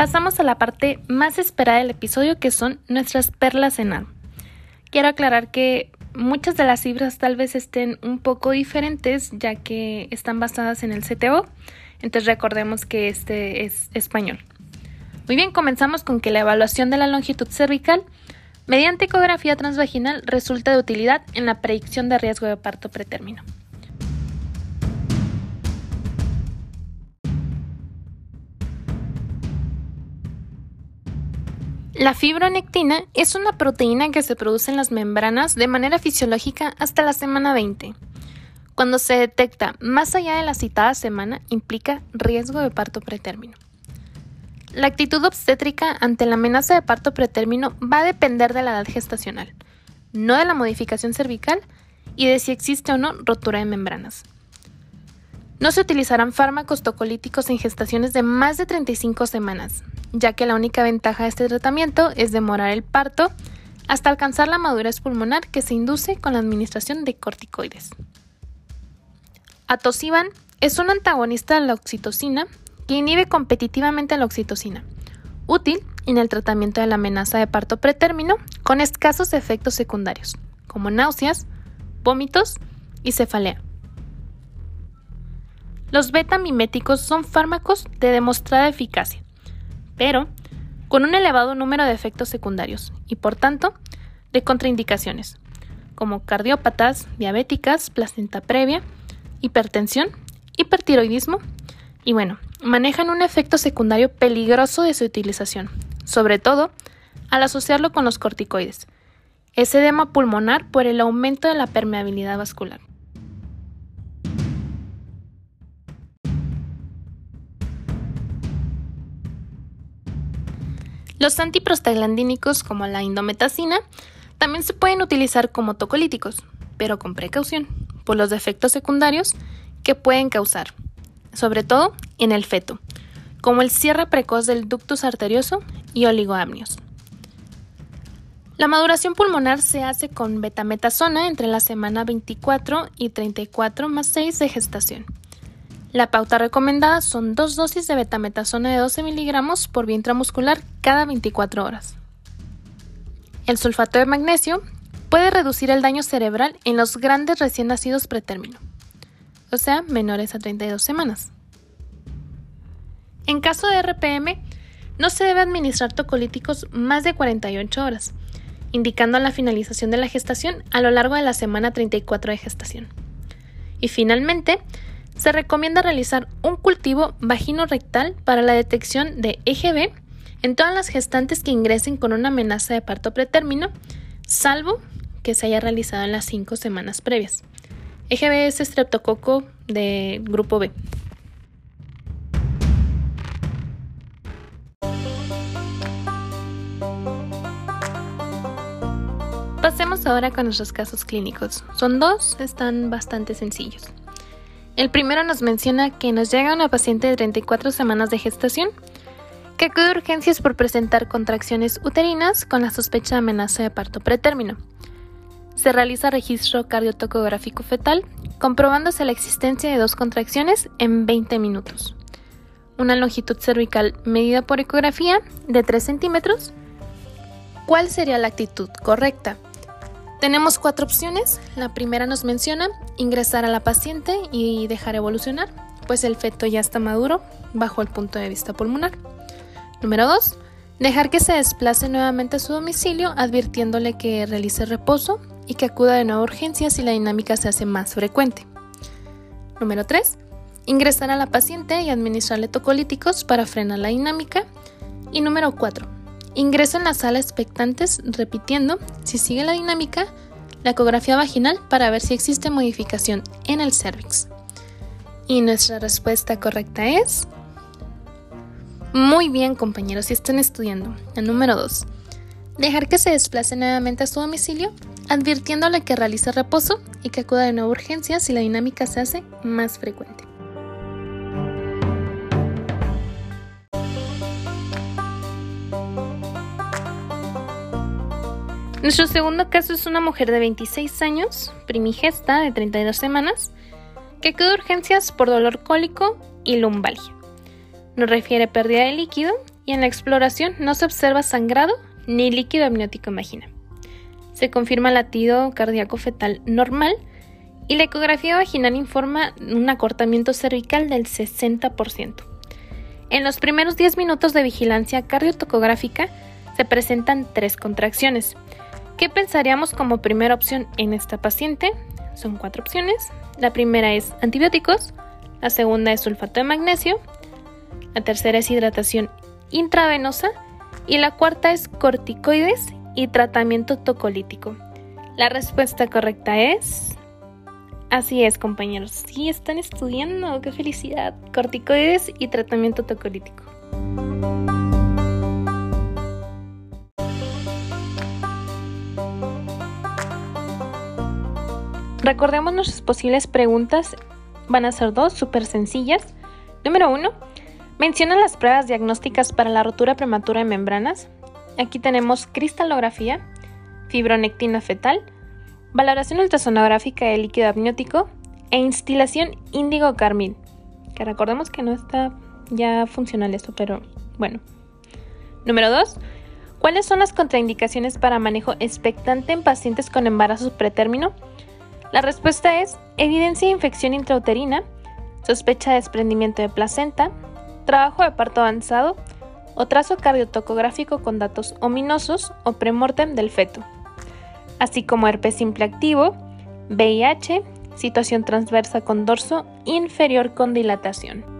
pasamos a la parte más esperada del episodio que son nuestras perlas en nado. Quiero aclarar que muchas de las cifras tal vez estén un poco diferentes ya que están basadas en el CTO, entonces recordemos que este es español. Muy bien, comenzamos con que la evaluación de la longitud cervical mediante ecografía transvaginal resulta de utilidad en la predicción de riesgo de parto pretérmino. La fibronectina es una proteína que se produce en las membranas de manera fisiológica hasta la semana 20. Cuando se detecta más allá de la citada semana, implica riesgo de parto pretérmino. La actitud obstétrica ante la amenaza de parto pretérmino va a depender de la edad gestacional, no de la modificación cervical y de si existe o no rotura de membranas. No se utilizarán fármacos tocolíticos en gestaciones de más de 35 semanas, ya que la única ventaja de este tratamiento es demorar el parto hasta alcanzar la madurez pulmonar que se induce con la administración de corticoides. Atosiban es un antagonista de la oxitocina que inhibe competitivamente la oxitocina, útil en el tratamiento de la amenaza de parto pretérmino con escasos efectos secundarios, como náuseas, vómitos y cefalea. Los beta-miméticos son fármacos de demostrada eficacia, pero con un elevado número de efectos secundarios y, por tanto, de contraindicaciones, como cardiópatas, diabéticas, placenta previa, hipertensión, hipertiroidismo y, bueno, manejan un efecto secundario peligroso de su utilización, sobre todo al asociarlo con los corticoides, ese edema pulmonar por el aumento de la permeabilidad vascular. Los antiprostaglandínicos como la indometacina también se pueden utilizar como tocolíticos, pero con precaución, por los defectos secundarios que pueden causar, sobre todo en el feto, como el cierre precoz del ductus arterioso y oligoamnios. La maduración pulmonar se hace con betametasona entre la semana 24 y 34 más 6 de gestación. La pauta recomendada son dos dosis de betametasona de 12 miligramos por vía intramuscular cada 24 horas. El sulfato de magnesio puede reducir el daño cerebral en los grandes recién nacidos pretérmino, o sea, menores a 32 semanas. En caso de RPM, no se debe administrar tocolíticos más de 48 horas, indicando la finalización de la gestación a lo largo de la semana 34 de gestación. Y finalmente, se recomienda realizar un cultivo vagino-rectal para la detección de EGB en todas las gestantes que ingresen con una amenaza de parto pretérmino, salvo que se haya realizado en las cinco semanas previas. EGB es estreptococo de grupo B. Pasemos ahora con nuestros casos clínicos. Son dos, están bastante sencillos. El primero nos menciona que nos llega una paciente de 34 semanas de gestación que acude a urgencias por presentar contracciones uterinas con la sospecha de amenaza de parto pretérmino. Se realiza registro cardiotocográfico fetal, comprobándose la existencia de dos contracciones en 20 minutos. Una longitud cervical medida por ecografía de 3 centímetros. ¿Cuál sería la actitud correcta? Tenemos cuatro opciones. La primera nos menciona ingresar a la paciente y dejar evolucionar, pues el feto ya está maduro bajo el punto de vista pulmonar. Número 2. Dejar que se desplace nuevamente a su domicilio advirtiéndole que realice reposo y que acuda de nuevo a urgencias si la dinámica se hace más frecuente. Número 3. Ingresar a la paciente y administrarle tocolíticos para frenar la dinámica. Y número 4 Ingreso en la sala expectantes repitiendo, si sigue la dinámica, la ecografía vaginal para ver si existe modificación en el cervix. Y nuestra respuesta correcta es... Muy bien compañeros, si están estudiando. El número 2. Dejar que se desplace nuevamente a su domicilio, advirtiéndole que realice reposo y que acuda de nuevo a urgencia si la dinámica se hace más frecuente. Nuestro segundo caso es una mujer de 26 años, primigesta de 32 semanas, que quedó urgencias por dolor cólico y lumbalgia. Nos refiere pérdida de líquido y en la exploración no se observa sangrado ni líquido amniótico vagina. Se confirma latido cardíaco fetal normal y la ecografía vaginal informa un acortamiento cervical del 60%. En los primeros 10 minutos de vigilancia cardiotocográfica se presentan tres contracciones. ¿Qué pensaríamos como primera opción en esta paciente? Son cuatro opciones. La primera es antibióticos, la segunda es sulfato de magnesio, la tercera es hidratación intravenosa y la cuarta es corticoides y tratamiento tocolítico. La respuesta correcta es... Así es, compañeros. Sí, están estudiando. ¡Qué felicidad! Corticoides y tratamiento tocolítico. Recordemos nuestras posibles preguntas. Van a ser dos, súper sencillas. Número uno, menciona las pruebas diagnósticas para la rotura prematura de membranas. Aquí tenemos cristalografía, fibronectina fetal, valoración ultrasonográfica de líquido amniótico e instilación índigo carmín. Que recordemos que no está ya funcional esto, pero bueno. Número 2. ¿Cuáles son las contraindicaciones para manejo expectante en pacientes con embarazo pretérmino? La respuesta es evidencia de infección intrauterina, sospecha de desprendimiento de placenta, trabajo de parto avanzado o trazo cardiotocográfico con datos ominosos o premortem del feto, así como herpes simple activo, VIH, situación transversa con dorso inferior con dilatación.